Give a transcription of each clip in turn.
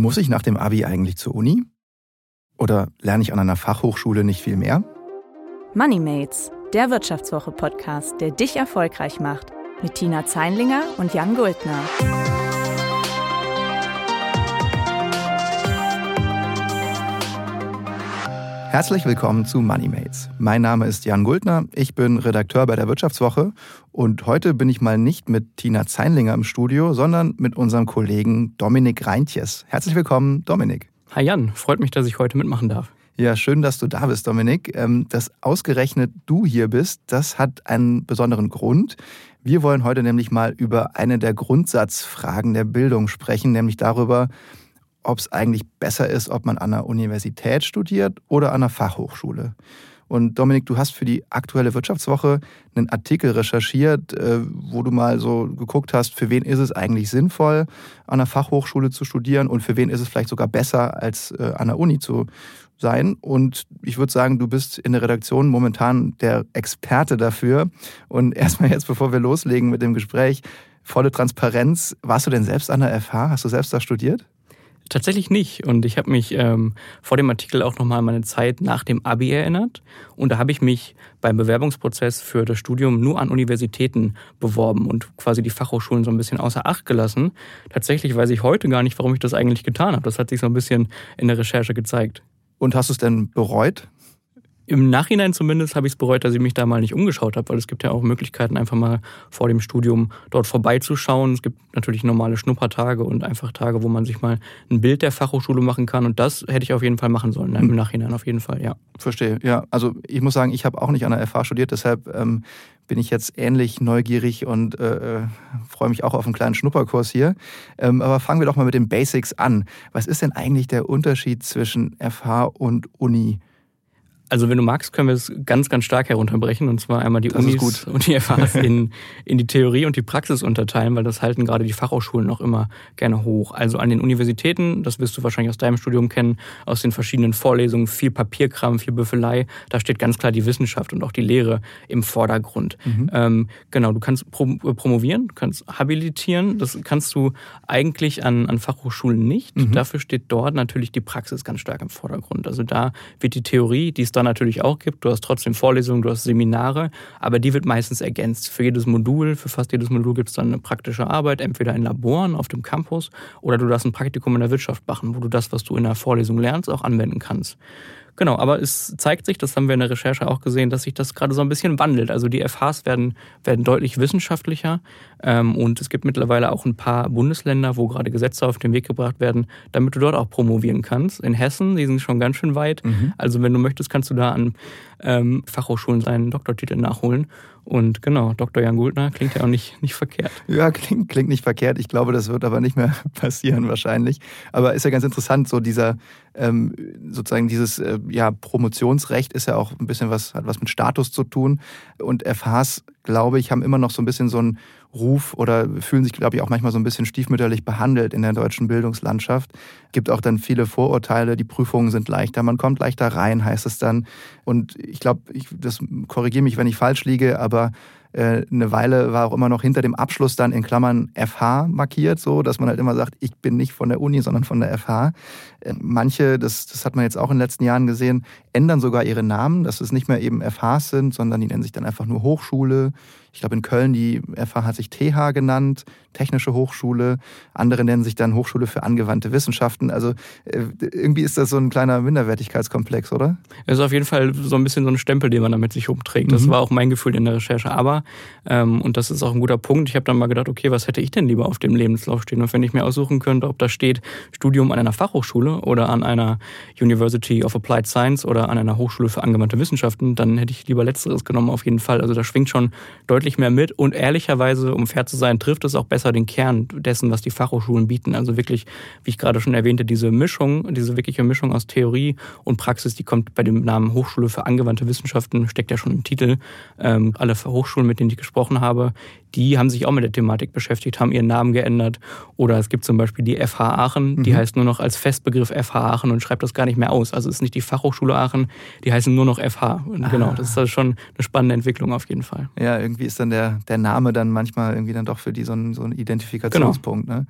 Muss ich nach dem Abi eigentlich zur Uni? Oder lerne ich an einer Fachhochschule nicht viel mehr? Moneymates, der Wirtschaftswoche-Podcast, der dich erfolgreich macht. Mit Tina Zeinlinger und Jan Guldner. Herzlich willkommen zu Moneymates. Mein Name ist Jan Guldner, ich bin Redakteur bei der Wirtschaftswoche und heute bin ich mal nicht mit Tina Zeinlinger im Studio, sondern mit unserem Kollegen Dominik Reintjes. Herzlich willkommen, Dominik. Hi Jan, freut mich, dass ich heute mitmachen darf. Ja, schön, dass du da bist, Dominik. Ähm, dass ausgerechnet du hier bist, das hat einen besonderen Grund. Wir wollen heute nämlich mal über eine der Grundsatzfragen der Bildung sprechen, nämlich darüber, ob es eigentlich besser ist, ob man an einer Universität studiert oder an einer Fachhochschule. Und Dominik, du hast für die aktuelle Wirtschaftswoche einen Artikel recherchiert, äh, wo du mal so geguckt hast, für wen ist es eigentlich sinnvoll, an einer Fachhochschule zu studieren und für wen ist es vielleicht sogar besser, als äh, an der Uni zu sein. Und ich würde sagen, du bist in der Redaktion momentan der Experte dafür. Und erstmal jetzt, bevor wir loslegen mit dem Gespräch, volle Transparenz. Warst du denn selbst an der FH? Hast du selbst da studiert? Tatsächlich nicht. Und ich habe mich ähm, vor dem Artikel auch nochmal an meine Zeit nach dem Abi erinnert. Und da habe ich mich beim Bewerbungsprozess für das Studium nur an Universitäten beworben und quasi die Fachhochschulen so ein bisschen außer Acht gelassen. Tatsächlich weiß ich heute gar nicht, warum ich das eigentlich getan habe. Das hat sich so ein bisschen in der Recherche gezeigt. Und hast du es denn bereut? Im Nachhinein zumindest habe ich es bereut, dass ich mich da mal nicht umgeschaut habe, weil es gibt ja auch Möglichkeiten, einfach mal vor dem Studium dort vorbeizuschauen. Es gibt natürlich normale Schnuppertage und einfach Tage, wo man sich mal ein Bild der Fachhochschule machen kann. Und das hätte ich auf jeden Fall machen sollen, im hm. Nachhinein auf jeden Fall, ja. Verstehe, ja. Also ich muss sagen, ich habe auch nicht an der FH studiert, deshalb ähm, bin ich jetzt ähnlich neugierig und äh, äh, freue mich auch auf einen kleinen Schnupperkurs hier. Ähm, aber fangen wir doch mal mit den Basics an. Was ist denn eigentlich der Unterschied zwischen FH und Uni? Also wenn du magst, können wir es ganz, ganz stark herunterbrechen. Und zwar einmal die das Unis und die FHs in, in die Theorie und die Praxis unterteilen, weil das halten gerade die Fachhochschulen noch immer gerne hoch. Also an den Universitäten, das wirst du wahrscheinlich aus deinem Studium kennen, aus den verschiedenen Vorlesungen, viel Papierkram, viel Büffelei. Da steht ganz klar die Wissenschaft und auch die Lehre im Vordergrund. Mhm. Ähm, genau, du kannst prom promovieren, du kannst habilitieren. Das kannst du eigentlich an, an Fachhochschulen nicht. Mhm. Dafür steht dort natürlich die Praxis ganz stark im Vordergrund. Also da wird die Theorie, die ist da natürlich auch gibt. Du hast trotzdem Vorlesungen, du hast Seminare, aber die wird meistens ergänzt. Für jedes Modul, für fast jedes Modul gibt es dann eine praktische Arbeit, entweder in Laboren auf dem Campus oder du darfst ein Praktikum in der Wirtschaft machen, wo du das, was du in der Vorlesung lernst, auch anwenden kannst. Genau, aber es zeigt sich, das haben wir in der Recherche auch gesehen, dass sich das gerade so ein bisschen wandelt. Also die FHs werden, werden deutlich wissenschaftlicher ähm, und es gibt mittlerweile auch ein paar Bundesländer, wo gerade Gesetze auf den Weg gebracht werden, damit du dort auch promovieren kannst. In Hessen, die sind schon ganz schön weit. Mhm. Also wenn du möchtest, kannst du da an ähm, Fachhochschulen seinen Doktortitel nachholen. Und genau, Dr. Jan Guldner klingt ja auch nicht, nicht verkehrt. Ja, klingt, klingt nicht verkehrt. Ich glaube, das wird aber nicht mehr passieren wahrscheinlich. Aber ist ja ganz interessant, so dieser, ähm, sozusagen dieses äh, ja, Promotionsrecht ist ja auch ein bisschen was, hat was mit Status zu tun. Und FHs, glaube ich, haben immer noch so ein bisschen so ein Ruf oder fühlen sich, glaube ich, auch manchmal so ein bisschen stiefmütterlich behandelt in der deutschen Bildungslandschaft. Gibt auch dann viele Vorurteile, die Prüfungen sind leichter, man kommt leichter rein, heißt es dann. Und ich glaube, ich, das korrigiere mich, wenn ich falsch liege, aber äh, eine Weile war auch immer noch hinter dem Abschluss dann in Klammern FH markiert, so dass man halt immer sagt, ich bin nicht von der Uni, sondern von der FH. Äh, manche, das, das hat man jetzt auch in den letzten Jahren gesehen, ändern sogar ihre Namen, dass es nicht mehr eben FHs sind, sondern die nennen sich dann einfach nur Hochschule. Ich glaube in Köln, die FH hat sich TH genannt, Technische Hochschule. Andere nennen sich dann Hochschule für angewandte Wissenschaften. Also äh, irgendwie ist das so ein kleiner Minderwertigkeitskomplex, oder? Es ist auf jeden Fall so ein bisschen so ein Stempel, den man damit sich umträgt. Das mhm. war auch mein Gefühl in der Recherche. Aber, ähm, und das ist auch ein guter Punkt, ich habe dann mal gedacht, okay, was hätte ich denn lieber auf dem Lebenslauf stehen? Und wenn ich mir aussuchen könnte, ob da steht Studium an einer Fachhochschule oder an einer University of Applied Science oder an einer Hochschule für angewandte Wissenschaften, dann hätte ich lieber Letzteres genommen auf jeden Fall. Also da schwingt schon deutlich mehr mit. Und ehrlicherweise, um fair zu sein, trifft es auch besser besser den Kern dessen, was die Fachhochschulen bieten. Also wirklich, wie ich gerade schon erwähnte, diese Mischung, diese wirkliche Mischung aus Theorie und Praxis, die kommt bei dem Namen Hochschule für angewandte Wissenschaften, steckt ja schon im Titel. Ähm, alle Hochschulen, mit denen ich gesprochen habe, die haben sich auch mit der Thematik beschäftigt, haben ihren Namen geändert. Oder es gibt zum Beispiel die FH Aachen, die mhm. heißt nur noch als Festbegriff FH Aachen und schreibt das gar nicht mehr aus. Also es ist nicht die Fachhochschule Aachen, die heißen nur noch FH. Und ah. Genau, das ist also schon eine spannende Entwicklung auf jeden Fall. Ja, irgendwie ist dann der, der Name dann manchmal irgendwie dann doch für die so ein, so ein Identifikationspunkt. Genau. Ne?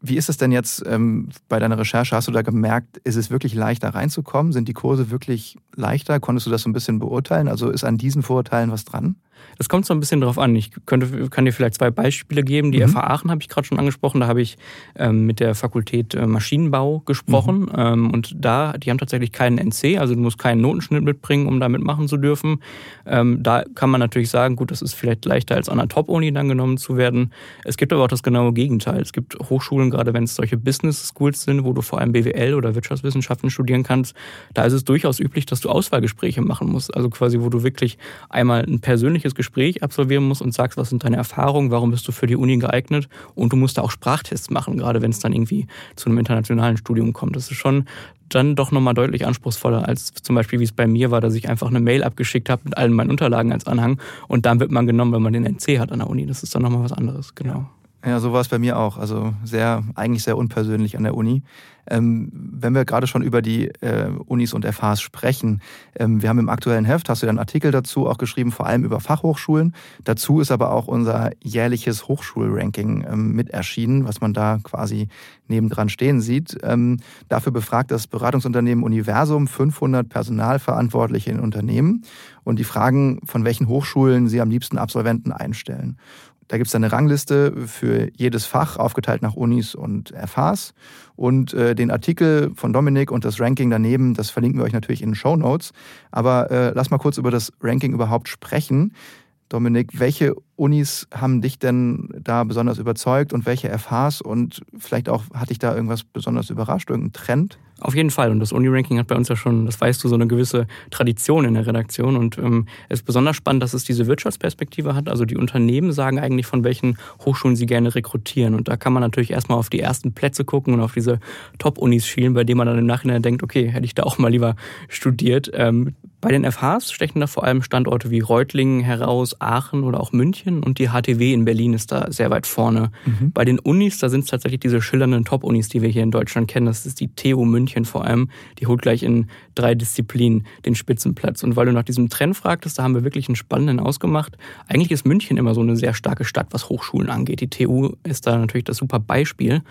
Wie ist es denn jetzt ähm, bei deiner Recherche? Hast du da gemerkt, ist es wirklich leichter reinzukommen? Sind die Kurse wirklich leichter? Konntest du das so ein bisschen beurteilen? Also ist an diesen Vorurteilen was dran? Das kommt so ein bisschen drauf an. Ich könnte, kann dir vielleicht zwei Beispiele geben. Die mhm. FH Aachen habe ich gerade schon angesprochen. Da habe ich ähm, mit der Fakultät äh, Maschinenbau gesprochen. Mhm. Ähm, und da, die haben tatsächlich keinen NC, also du musst keinen Notenschnitt mitbringen, um da mitmachen zu dürfen. Ähm, da kann man natürlich sagen, gut, das ist vielleicht leichter als an einer Top-Uni dann genommen zu werden. Es gibt aber auch das genaue Gegenteil. Es gibt Hochschulen, gerade wenn es solche Business Schools sind, wo du vor allem BWL oder Wirtschaftswissenschaften studieren kannst, da ist es durchaus üblich, dass du Auswahlgespräche machen musst. Also quasi, wo du wirklich einmal ein persönliches Gespräch absolvieren musst und sagst, was sind deine Erfahrungen, warum bist du für die Uni geeignet und du musst da auch Sprachtests machen, gerade wenn es dann irgendwie zu einem internationalen Studium kommt. Das ist schon dann doch nochmal deutlich anspruchsvoller, als zum Beispiel, wie es bei mir war, dass ich einfach eine Mail abgeschickt habe mit allen meinen Unterlagen als Anhang und dann wird man genommen, wenn man den NC hat an der Uni. Das ist dann nochmal was anderes, genau. Ja, so war es bei mir auch. Also sehr, eigentlich sehr unpersönlich an der Uni. Ähm, wenn wir gerade schon über die äh, Unis und FHs sprechen, ähm, wir haben im aktuellen Heft, hast du ja einen Artikel dazu auch geschrieben, vor allem über Fachhochschulen. Dazu ist aber auch unser jährliches Hochschulranking ähm, mit erschienen, was man da quasi nebendran stehen sieht. Ähm, dafür befragt das Beratungsunternehmen Universum 500 Personalverantwortliche in Unternehmen und die fragen, von welchen Hochschulen sie am liebsten Absolventen einstellen. Da gibt es eine Rangliste für jedes Fach, aufgeteilt nach Unis und FHs. Und äh, den Artikel von Dominik und das Ranking daneben, das verlinken wir euch natürlich in den Show Notes. Aber äh, lass mal kurz über das Ranking überhaupt sprechen. Dominik, welche Unis haben dich denn da besonders überzeugt und welche FHs und vielleicht auch, hat dich da irgendwas besonders überrascht, irgendein Trend? Auf jeden Fall. Und das Uni-Ranking hat bei uns ja schon, das weißt du, so eine gewisse Tradition in der Redaktion. Und ähm, es ist besonders spannend, dass es diese Wirtschaftsperspektive hat. Also die Unternehmen sagen eigentlich, von welchen Hochschulen sie gerne rekrutieren. Und da kann man natürlich erstmal auf die ersten Plätze gucken und auf diese Top-Unis schielen, bei denen man dann im Nachhinein denkt, okay, hätte ich da auch mal lieber studiert. Ähm, bei den FHs stechen da vor allem Standorte wie Reutlingen heraus, Aachen oder auch München und die HTW in Berlin ist da sehr weit vorne. Mhm. Bei den Unis, da sind es tatsächlich diese schillernden Top-Unis, die wir hier in Deutschland kennen. Das ist die TU München vor allem. Die holt gleich in drei Disziplinen den Spitzenplatz. Und weil du nach diesem Trend fragtest, da haben wir wirklich einen spannenden ausgemacht. Eigentlich ist München immer so eine sehr starke Stadt, was Hochschulen angeht. Die TU ist da natürlich das super Beispiel.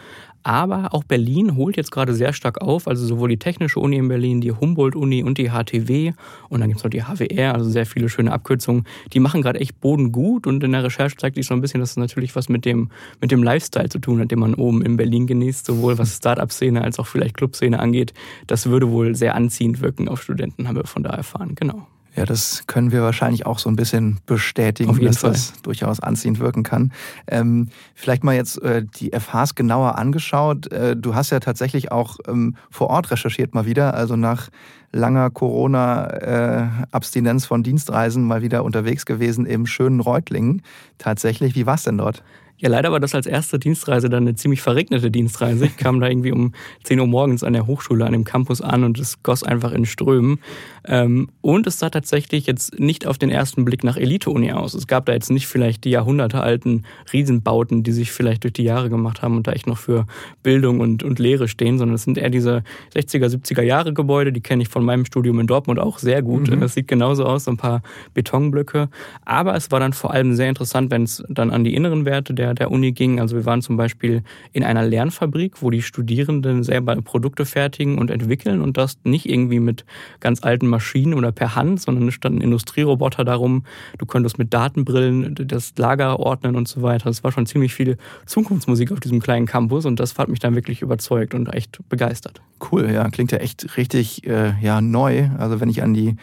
Aber auch Berlin holt jetzt gerade sehr stark auf, also sowohl die Technische Uni in Berlin, die Humboldt-Uni und die HTW und dann gibt es noch die HWR, also sehr viele schöne Abkürzungen. Die machen gerade echt Boden gut und in der Recherche zeigt sich so ein bisschen, dass es natürlich was mit dem, mit dem Lifestyle zu tun hat, den man oben in Berlin genießt, sowohl was Start-up-Szene als auch vielleicht Club-Szene angeht. Das würde wohl sehr anziehend wirken auf Studenten, haben wir von da erfahren, genau. Ja, das können wir wahrscheinlich auch so ein bisschen bestätigen, dass Fall. das durchaus anziehend wirken kann. Ähm, vielleicht mal jetzt äh, die FHs genauer angeschaut. Äh, du hast ja tatsächlich auch ähm, vor Ort recherchiert mal wieder, also nach langer Corona-Abstinenz äh, von Dienstreisen mal wieder unterwegs gewesen im schönen Reutlingen. Tatsächlich, wie war es denn dort? Ja, leider war das als erste Dienstreise dann eine ziemlich verregnete Dienstreise. Ich kam da irgendwie um 10 Uhr morgens an der Hochschule, an dem Campus an und es goss einfach in Strömen. Ähm, und es sah tatsächlich jetzt nicht auf den ersten Blick nach Elite-Uni aus. Es gab da jetzt nicht vielleicht die jahrhundertealten Riesenbauten, die sich vielleicht durch die Jahre gemacht haben und da echt noch für Bildung und, und Lehre stehen, sondern es sind eher diese 60er, 70er Jahre Gebäude, die kenne ich von meinem Studium in Dortmund auch sehr gut. Mhm. Das sieht genauso aus, so ein paar Betonblöcke. Aber es war dann vor allem sehr interessant, wenn es dann an die inneren Werte der der, Uni ging. Also wir waren zum Beispiel in einer Lernfabrik, wo die Studierenden selber Produkte fertigen und entwickeln und das nicht irgendwie mit ganz alten Maschinen oder per Hand, sondern es standen Industrieroboter darum. Du konntest mit Datenbrillen das Lager ordnen und so weiter. Es war schon ziemlich viel Zukunftsmusik auf diesem kleinen Campus und das hat mich dann wirklich überzeugt und echt begeistert. Cool, ja, klingt ja echt richtig äh, ja, neu. Also wenn ich an die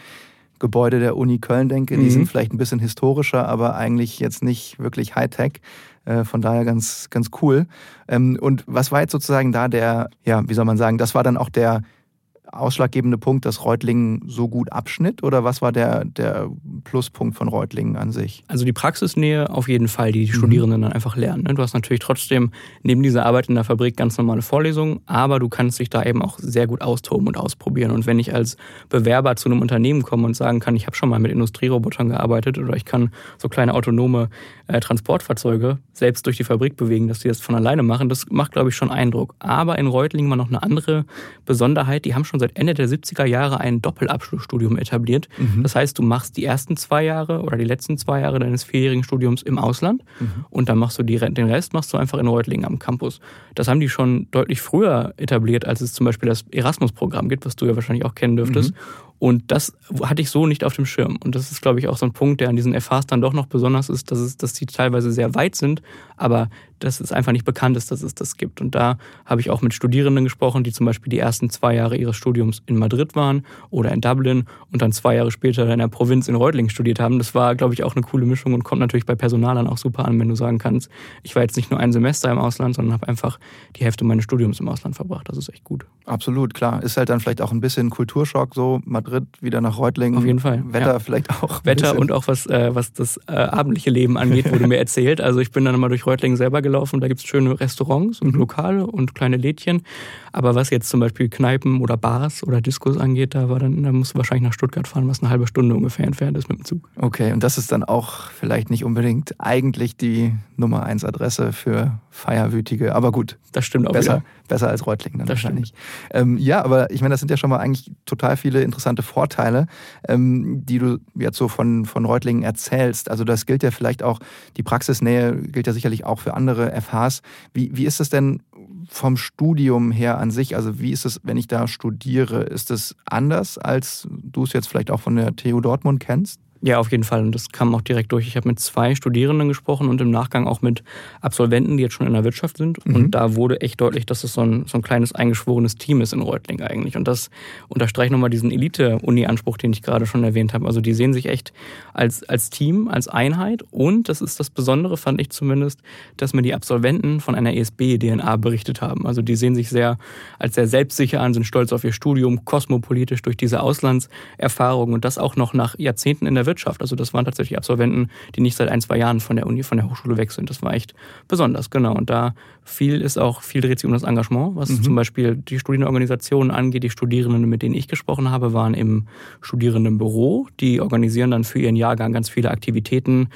Gebäude der Uni Köln denke. Die mhm. sind vielleicht ein bisschen historischer, aber eigentlich jetzt nicht wirklich Hightech. Äh, von daher ganz, ganz cool. Ähm, und was war jetzt sozusagen da der, ja, wie soll man sagen, das war dann auch der ausschlaggebende Punkt, dass Reutlingen so gut abschnitt? Oder was war der, der Pluspunkt von Reutlingen an sich? Also die Praxisnähe auf jeden Fall, die die mhm. Studierenden dann einfach lernen. Ne? Du hast natürlich trotzdem neben dieser Arbeit in der Fabrik ganz normale Vorlesungen, aber du kannst dich da eben auch sehr gut austoben und ausprobieren. Und wenn ich als Bewerber zu einem Unternehmen komme und sagen kann, ich habe schon mal mit Industrierobotern gearbeitet oder ich kann so kleine autonome äh, Transportfahrzeuge selbst durch die Fabrik bewegen, dass die das von alleine machen, das macht, glaube ich, schon Eindruck. Aber in Reutlingen war noch eine andere Besonderheit, die haben schon schon seit Ende der 70er Jahre ein Doppelabschlussstudium etabliert. Mhm. Das heißt, du machst die ersten zwei Jahre oder die letzten zwei Jahre deines vierjährigen Studiums im Ausland mhm. und dann machst du die, den Rest machst du einfach in Reutlingen am Campus. Das haben die schon deutlich früher etabliert, als es zum Beispiel das Erasmus-Programm gibt, was du ja wahrscheinlich auch kennen dürftest. Mhm. Und das hatte ich so nicht auf dem Schirm. Und das ist, glaube ich, auch so ein Punkt, der an diesen FHs dann doch noch besonders ist, dass, es, dass die teilweise sehr weit sind, aber dass es einfach nicht bekannt ist, dass es das gibt. Und da habe ich auch mit Studierenden gesprochen, die zum Beispiel die ersten zwei Jahre ihres Studiums in Madrid waren oder in Dublin und dann zwei Jahre später in der Provinz in Reutlingen studiert haben. Das war, glaube ich, auch eine coole Mischung und kommt natürlich bei Personalern auch super an, wenn du sagen kannst, ich war jetzt nicht nur ein Semester im Ausland, sondern habe einfach die Hälfte meines Studiums im Ausland verbracht. Das ist echt gut. Absolut, klar. Ist halt dann vielleicht auch ein bisschen Kulturschock, so Madrid wieder nach Reutlingen. Auf jeden Fall. Wetter ja. vielleicht auch. Wetter und auch was, äh, was das äh, abendliche Leben angeht, wurde mir erzählt. Also ich bin dann mal durch Reutlingen selber gelaufen. Da gibt es schöne Restaurants und mhm. Lokale und kleine Lädchen. Aber was jetzt zum Beispiel Kneipen oder Bars oder Diskos angeht, da war dann, da musst du wahrscheinlich nach Stuttgart fahren, was eine halbe Stunde ungefähr entfernt ist mit dem Zug. Okay, und das ist dann auch vielleicht nicht unbedingt eigentlich die Nummer eins Adresse für Feierwütige, aber gut. Das stimmt auch. Besser, besser als Reutlingen dann das wahrscheinlich. Ähm, ja, aber ich meine, das sind ja schon mal eigentlich total viele interessante Vorteile, ähm, die du jetzt so von, von Reutlingen erzählst. Also das gilt ja vielleicht auch, die Praxisnähe gilt ja sicherlich auch für andere FHs. Wie, wie ist es denn vom Studium her an sich? Also wie ist es, wenn ich da studiere? Ist es anders, als du es jetzt vielleicht auch von der TU Dortmund kennst? Ja, auf jeden Fall. Und das kam auch direkt durch. Ich habe mit zwei Studierenden gesprochen und im Nachgang auch mit Absolventen, die jetzt schon in der Wirtschaft sind. Mhm. Und da wurde echt deutlich, dass es so ein, so ein kleines eingeschworenes Team ist in Reutling eigentlich. Und das unterstreicht nochmal diesen Elite-Uni-Anspruch, den ich gerade schon erwähnt habe. Also die sehen sich echt als, als Team, als Einheit. Und das ist das Besondere, fand ich zumindest, dass mir die Absolventen von einer ESB-DNA berichtet haben. Also die sehen sich sehr als sehr selbstsicher an, sind stolz auf ihr Studium, kosmopolitisch durch diese Auslandserfahrung und das auch noch nach Jahrzehnten in der Wirtschaft. Also das waren tatsächlich Absolventen, die nicht seit ein, zwei Jahren von der Uni, von der Hochschule weg sind. Das war echt besonders, genau. Und da viel ist auch, viel dreht sich um das Engagement, was mhm. zum Beispiel die Studierendenorganisationen angeht. Die Studierenden, mit denen ich gesprochen habe, waren im Studierendenbüro. Die organisieren dann für ihren Jahrgang ganz viele Aktivitäten,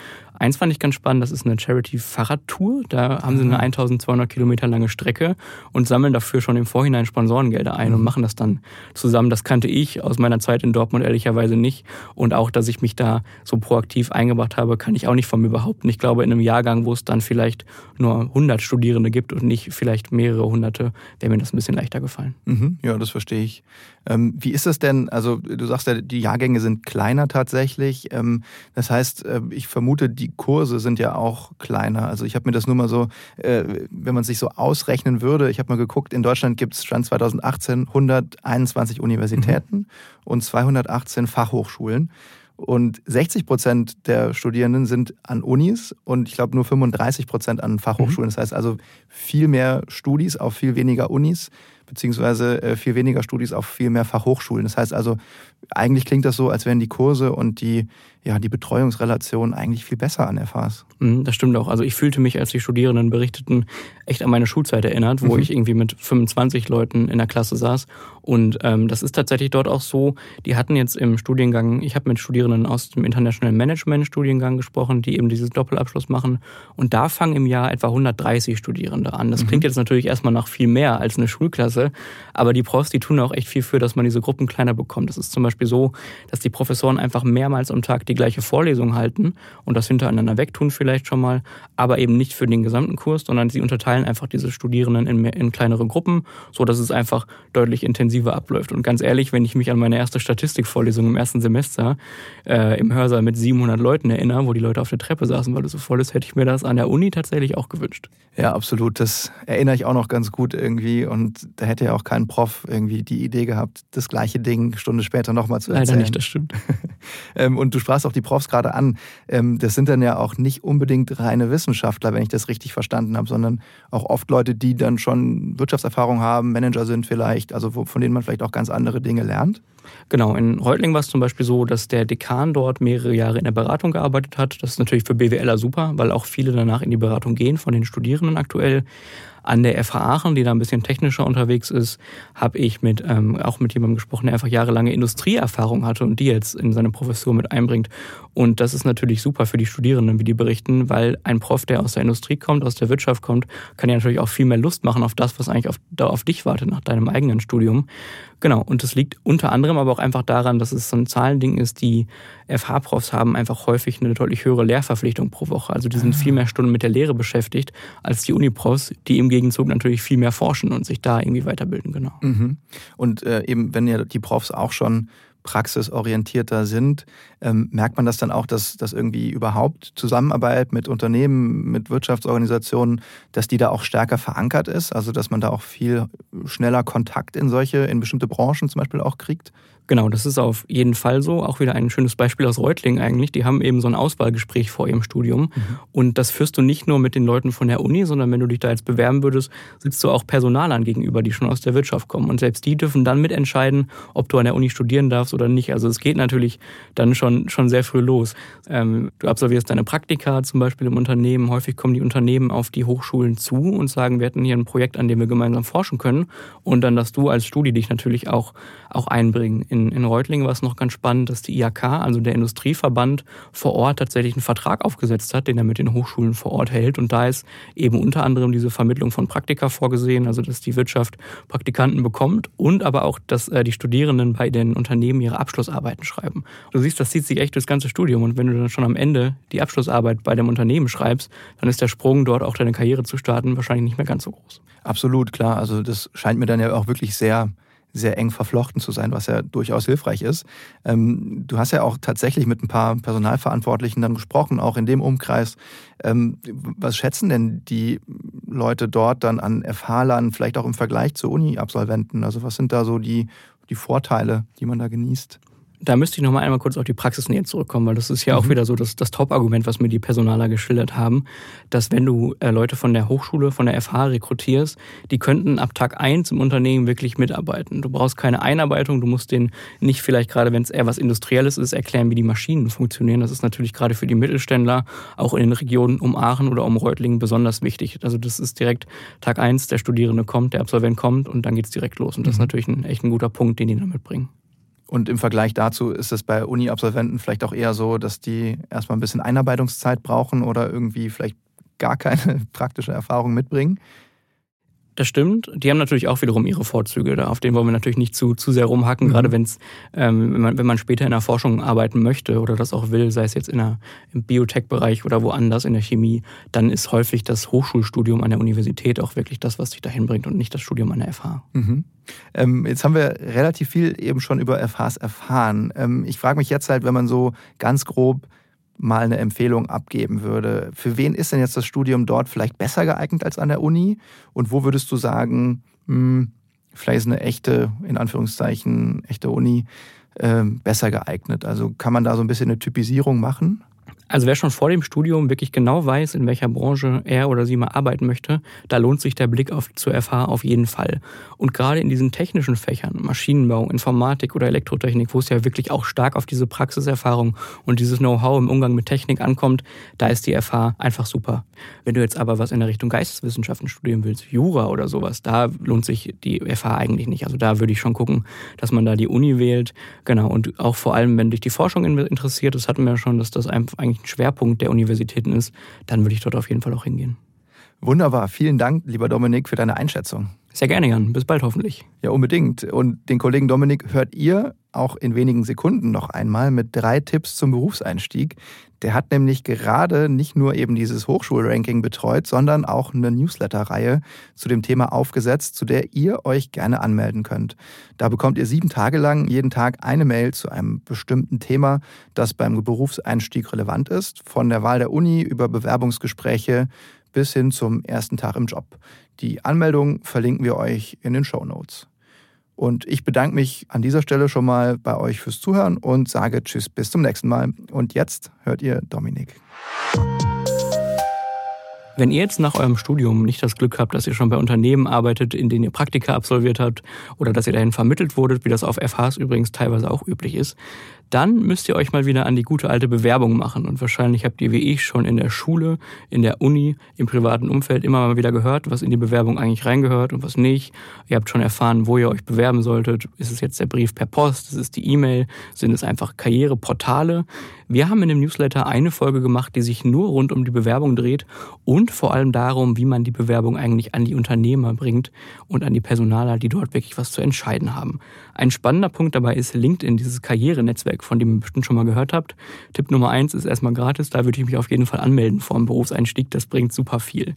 Eins fand ich ganz spannend, das ist eine Charity-Fahrradtour. Da haben sie eine 1200 Kilometer lange Strecke und sammeln dafür schon im Vorhinein Sponsorengelder ein mhm. und machen das dann zusammen. Das kannte ich aus meiner Zeit in Dortmund ehrlicherweise nicht. Und auch, dass ich mich da so proaktiv eingebracht habe, kann ich auch nicht von mir behaupten. Ich glaube, in einem Jahrgang, wo es dann vielleicht nur 100 Studierende gibt und nicht vielleicht mehrere hunderte, wäre mir das ein bisschen leichter gefallen. Mhm, ja, das verstehe ich. Ähm, wie ist das denn? Also, du sagst ja, die Jahrgänge sind kleiner tatsächlich. Ähm, das heißt, äh, ich vermute, die Kurse sind ja auch kleiner. Also, ich habe mir das nur mal so, äh, wenn man sich so ausrechnen würde, ich habe mal geguckt, in Deutschland gibt es Stand 2018 121 Universitäten mhm. und 218 Fachhochschulen. Und 60 Prozent der Studierenden sind an Unis und ich glaube nur 35 Prozent an Fachhochschulen. Mhm. Das heißt also viel mehr Studis auf viel weniger Unis beziehungsweise äh, viel weniger Studis auf viel mehr Fachhochschulen. Das heißt also, eigentlich klingt das so, als wären die Kurse und die, ja, die Betreuungsrelation eigentlich viel besser an FHs. Mhm, das stimmt auch. Also ich fühlte mich, als die Studierenden berichteten, echt an meine Schulzeit erinnert, wo mhm. ich irgendwie mit 25 Leuten in der Klasse saß. Und ähm, das ist tatsächlich dort auch so. Die hatten jetzt im Studiengang, ich habe mit Studierenden aus dem International Management Studiengang gesprochen, die eben dieses Doppelabschluss machen. Und da fangen im Jahr etwa 130 Studierende an. Das mhm. klingt jetzt natürlich erstmal nach viel mehr als eine Schulklasse. Aber die Profs, die tun auch echt viel für, dass man diese Gruppen kleiner bekommt. Das ist zum Beispiel so, dass die Professoren einfach mehrmals am Tag die gleiche Vorlesung halten und das hintereinander wegtun vielleicht schon mal, aber eben nicht für den gesamten Kurs, sondern sie unterteilen einfach diese Studierenden in, in kleinere Gruppen, so dass es einfach deutlich intensiver abläuft. Und ganz ehrlich, wenn ich mich an meine erste Statistikvorlesung im ersten Semester äh, im Hörsaal mit 700 Leuten erinnere, wo die Leute auf der Treppe saßen, weil es so voll ist, hätte ich mir das an der Uni tatsächlich auch gewünscht. Ja, absolut. Das erinnere ich auch noch ganz gut irgendwie und da hätte ja auch kein Prof irgendwie die Idee gehabt, das gleiche Ding eine Stunde später nochmal zu erzählen. Leider nicht, das stimmt. Ähm, und du sprachst auch die Profs gerade an. Ähm, das sind dann ja auch nicht unbedingt reine Wissenschaftler, wenn ich das richtig verstanden habe, sondern auch oft Leute, die dann schon Wirtschaftserfahrung haben, Manager sind vielleicht, also von denen man vielleicht auch ganz andere Dinge lernt. Genau, in Reutling war es zum Beispiel so, dass der Dekan dort mehrere Jahre in der Beratung gearbeitet hat. Das ist natürlich für BWLer super, weil auch viele danach in die Beratung gehen von den Studierenden aktuell. An der FH Aachen, die da ein bisschen technischer unterwegs ist, habe ich mit ähm, auch mit jemandem gesprochen, der einfach jahrelange Industrieerfahrung hatte und die jetzt in seine Professur mit einbringt. Und das ist natürlich super für die Studierenden, wie die berichten, weil ein Prof, der aus der Industrie kommt, aus der Wirtschaft kommt, kann ja natürlich auch viel mehr Lust machen auf das, was eigentlich auf, da auf dich wartet nach deinem eigenen Studium. Genau, und das liegt unter anderem aber auch einfach daran, dass es so ein Zahlending ist, die FH-Profs haben einfach häufig eine deutlich höhere Lehrverpflichtung pro Woche. Also die sind ah. viel mehr Stunden mit der Lehre beschäftigt als die Uni-Profs, die im Gegenzug natürlich viel mehr forschen und sich da irgendwie weiterbilden, genau. Mhm. Und äh, eben, wenn ja die Profs auch schon praxisorientierter sind, ähm, merkt man das dann auch, dass, dass irgendwie überhaupt Zusammenarbeit mit Unternehmen, mit Wirtschaftsorganisationen, dass die da auch stärker verankert ist, also dass man da auch viel schneller Kontakt in solche, in bestimmte Branchen zum Beispiel auch kriegt? Genau, das ist auf jeden Fall so. Auch wieder ein schönes Beispiel aus Reutlingen eigentlich. Die haben eben so ein Auswahlgespräch vor ihrem Studium. Mhm. Und das führst du nicht nur mit den Leuten von der Uni, sondern wenn du dich da jetzt bewerben würdest, sitzt du auch Personalern gegenüber, die schon aus der Wirtschaft kommen. Und selbst die dürfen dann mitentscheiden, ob du an der Uni studieren darfst oder nicht. Also es geht natürlich dann schon, schon sehr früh los. Ähm, du absolvierst deine Praktika zum Beispiel im Unternehmen. Häufig kommen die Unternehmen auf die Hochschulen zu und sagen, wir hätten hier ein Projekt, an dem wir gemeinsam forschen können. Und dann darfst du als Studi dich natürlich auch, auch einbringen in, in Reutlingen war es noch ganz spannend, dass die IHK, also der Industrieverband, vor Ort tatsächlich einen Vertrag aufgesetzt hat, den er mit den Hochschulen vor Ort hält. Und da ist eben unter anderem diese Vermittlung von Praktika vorgesehen, also dass die Wirtschaft Praktikanten bekommt und aber auch, dass äh, die Studierenden bei den Unternehmen ihre Abschlussarbeiten schreiben. Du siehst, das zieht sich echt durchs ganze Studium. Und wenn du dann schon am Ende die Abschlussarbeit bei dem Unternehmen schreibst, dann ist der Sprung, dort auch deine Karriere zu starten, wahrscheinlich nicht mehr ganz so groß. Absolut, klar. Also das scheint mir dann ja auch wirklich sehr sehr eng verflochten zu sein, was ja durchaus hilfreich ist. Ähm, du hast ja auch tatsächlich mit ein paar Personalverantwortlichen dann gesprochen, auch in dem Umkreis. Ähm, was schätzen denn die Leute dort dann an FH-Lern, vielleicht auch im Vergleich zu Uni-Absolventen? Also was sind da so die, die Vorteile, die man da genießt? Da müsste ich nochmal einmal kurz auf die Praxisnähe zurückkommen, weil das ist ja mhm. auch wieder so das, das Top-Argument, was mir die Personaler geschildert haben, dass wenn du äh, Leute von der Hochschule, von der FH rekrutierst, die könnten ab Tag eins im Unternehmen wirklich mitarbeiten. Du brauchst keine Einarbeitung, du musst denen nicht vielleicht gerade, wenn es eher was Industrielles ist, erklären, wie die Maschinen funktionieren. Das ist natürlich gerade für die Mittelständler auch in den Regionen um Aachen oder um Reutlingen besonders wichtig. Also das ist direkt Tag eins, der Studierende kommt, der Absolvent kommt und dann geht's direkt los. Und das mhm. ist natürlich ein echt ein guter Punkt, den die da mitbringen. Und im Vergleich dazu ist es bei Uni-Absolventen vielleicht auch eher so, dass die erstmal ein bisschen Einarbeitungszeit brauchen oder irgendwie vielleicht gar keine praktische Erfahrung mitbringen. Das stimmt. Die haben natürlich auch wiederum ihre Vorzüge. Auf denen wollen wir natürlich nicht zu, zu sehr rumhacken, mhm. gerade wenn's, ähm, wenn, man, wenn man später in der Forschung arbeiten möchte oder das auch will, sei es jetzt in der, im Biotech-Bereich oder woanders in der Chemie, dann ist häufig das Hochschulstudium an der Universität auch wirklich das, was dich dahin bringt und nicht das Studium an der FH. Mhm. Ähm, jetzt haben wir relativ viel eben schon über FHs erfahren. Ähm, ich frage mich jetzt halt, wenn man so ganz grob mal eine Empfehlung abgeben würde. Für wen ist denn jetzt das Studium dort vielleicht besser geeignet als an der Uni? Und wo würdest du sagen, mh, hm, vielleicht ist eine echte, in Anführungszeichen, echte Uni äh, besser geeignet? Also kann man da so ein bisschen eine Typisierung machen? Also wer schon vor dem Studium wirklich genau weiß, in welcher Branche er oder sie mal arbeiten möchte, da lohnt sich der Blick auf, zur FH auf jeden Fall. Und gerade in diesen technischen Fächern, Maschinenbau, Informatik oder Elektrotechnik, wo es ja wirklich auch stark auf diese Praxiserfahrung und dieses Know-how im Umgang mit Technik ankommt, da ist die FH einfach super. Wenn du jetzt aber was in der Richtung Geisteswissenschaften studieren willst, Jura oder sowas, da lohnt sich die FH eigentlich nicht. Also da würde ich schon gucken, dass man da die Uni wählt. Genau. Und auch vor allem, wenn dich die Forschung interessiert, das hatten wir ja schon, dass das eigentlich Schwerpunkt der Universitäten ist, dann würde ich dort auf jeden Fall auch hingehen. Wunderbar. Vielen Dank, lieber Dominik, für deine Einschätzung. Sehr gerne, Jan. Bis bald hoffentlich. Ja, unbedingt. Und den Kollegen Dominik hört ihr auch in wenigen Sekunden noch einmal mit drei Tipps zum Berufseinstieg. Der hat nämlich gerade nicht nur eben dieses Hochschulranking betreut, sondern auch eine Newsletter-Reihe zu dem Thema aufgesetzt, zu der ihr euch gerne anmelden könnt. Da bekommt ihr sieben Tage lang jeden Tag eine Mail zu einem bestimmten Thema, das beim Berufseinstieg relevant ist, von der Wahl der Uni über Bewerbungsgespräche bis hin zum ersten Tag im Job. Die Anmeldung verlinken wir euch in den Show Notes. Und ich bedanke mich an dieser Stelle schon mal bei euch fürs Zuhören und sage Tschüss, bis zum nächsten Mal. Und jetzt hört ihr Dominik. Wenn ihr jetzt nach eurem Studium nicht das Glück habt, dass ihr schon bei Unternehmen arbeitet, in denen ihr Praktika absolviert habt oder dass ihr dahin vermittelt wurdet, wie das auf FHs übrigens teilweise auch üblich ist, dann müsst ihr euch mal wieder an die gute alte Bewerbung machen. Und wahrscheinlich habt ihr wie ich schon in der Schule, in der Uni, im privaten Umfeld immer mal wieder gehört, was in die Bewerbung eigentlich reingehört und was nicht. Ihr habt schon erfahren, wo ihr euch bewerben solltet. Ist es jetzt der Brief per Post? Ist es die E-Mail? Sind es einfach Karriereportale? Wir haben in dem Newsletter eine Folge gemacht, die sich nur rund um die Bewerbung dreht und vor allem darum, wie man die Bewerbung eigentlich an die Unternehmer bringt und an die Personaler, die dort wirklich was zu entscheiden haben. Ein spannender Punkt dabei ist LinkedIn, dieses Karrierenetzwerk, von dem ihr bestimmt schon mal gehört habt. Tipp Nummer eins ist erstmal gratis, da würde ich mich auf jeden Fall anmelden vor dem Berufseinstieg, das bringt super viel.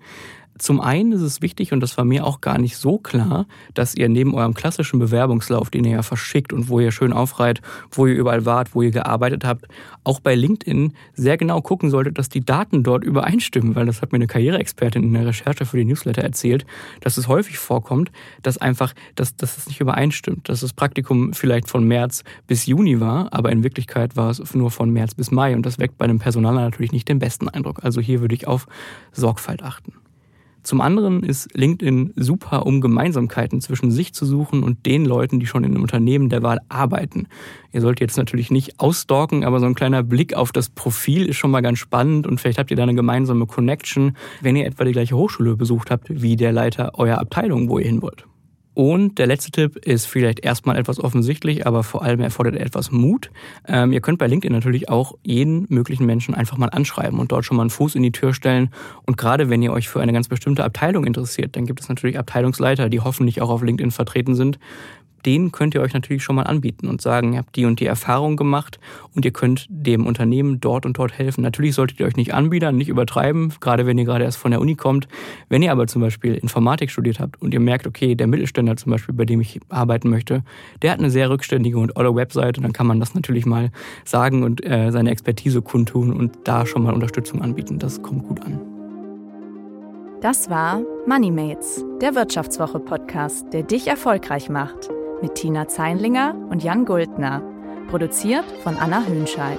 Zum einen ist es wichtig, und das war mir auch gar nicht so klar, dass ihr neben eurem klassischen Bewerbungslauf, den ihr ja verschickt und wo ihr schön aufreiht, wo ihr überall wart, wo ihr gearbeitet habt, auch bei LinkedIn sehr genau gucken solltet, dass die Daten dort übereinstimmen, weil das hat mir eine Karriereexpertin in der Recherche für die Newsletter erzählt, dass es häufig vorkommt, dass einfach, dass, dass es nicht übereinstimmt, dass das Praktikum vielleicht von März bis Juni war, aber in Wirklichkeit war es nur von März bis Mai und das weckt bei einem Personaler natürlich nicht den besten Eindruck. Also hier würde ich auf Sorgfalt achten. Zum anderen ist LinkedIn super, um Gemeinsamkeiten zwischen sich zu suchen und den Leuten, die schon in einem Unternehmen der Wahl arbeiten. Ihr solltet jetzt natürlich nicht ausstalken, aber so ein kleiner Blick auf das Profil ist schon mal ganz spannend und vielleicht habt ihr da eine gemeinsame Connection, wenn ihr etwa die gleiche Hochschule besucht habt wie der Leiter eurer Abteilung, wo ihr hin wollt. Und der letzte Tipp ist vielleicht erstmal etwas offensichtlich, aber vor allem erfordert er etwas Mut. Ähm, ihr könnt bei LinkedIn natürlich auch jeden möglichen Menschen einfach mal anschreiben und dort schon mal einen Fuß in die Tür stellen. Und gerade wenn ihr euch für eine ganz bestimmte Abteilung interessiert, dann gibt es natürlich Abteilungsleiter, die hoffentlich auch auf LinkedIn vertreten sind, den könnt ihr euch natürlich schon mal anbieten und sagen, ihr habt die und die Erfahrung gemacht und ihr könnt dem Unternehmen dort und dort helfen. Natürlich solltet ihr euch nicht anbiedern, nicht übertreiben, gerade wenn ihr gerade erst von der Uni kommt. Wenn ihr aber zum Beispiel Informatik studiert habt und ihr merkt, okay, der Mittelständler zum Beispiel, bei dem ich arbeiten möchte, der hat eine sehr rückständige und olle Webseite, dann kann man das natürlich mal sagen und äh, seine Expertise kundtun und da schon mal Unterstützung anbieten. Das kommt gut an. Das war MoneyMates, der Wirtschaftswoche-Podcast, der dich erfolgreich macht mit Tina Zeinlinger und Jan Guldner. Produziert von Anna Hönscheid.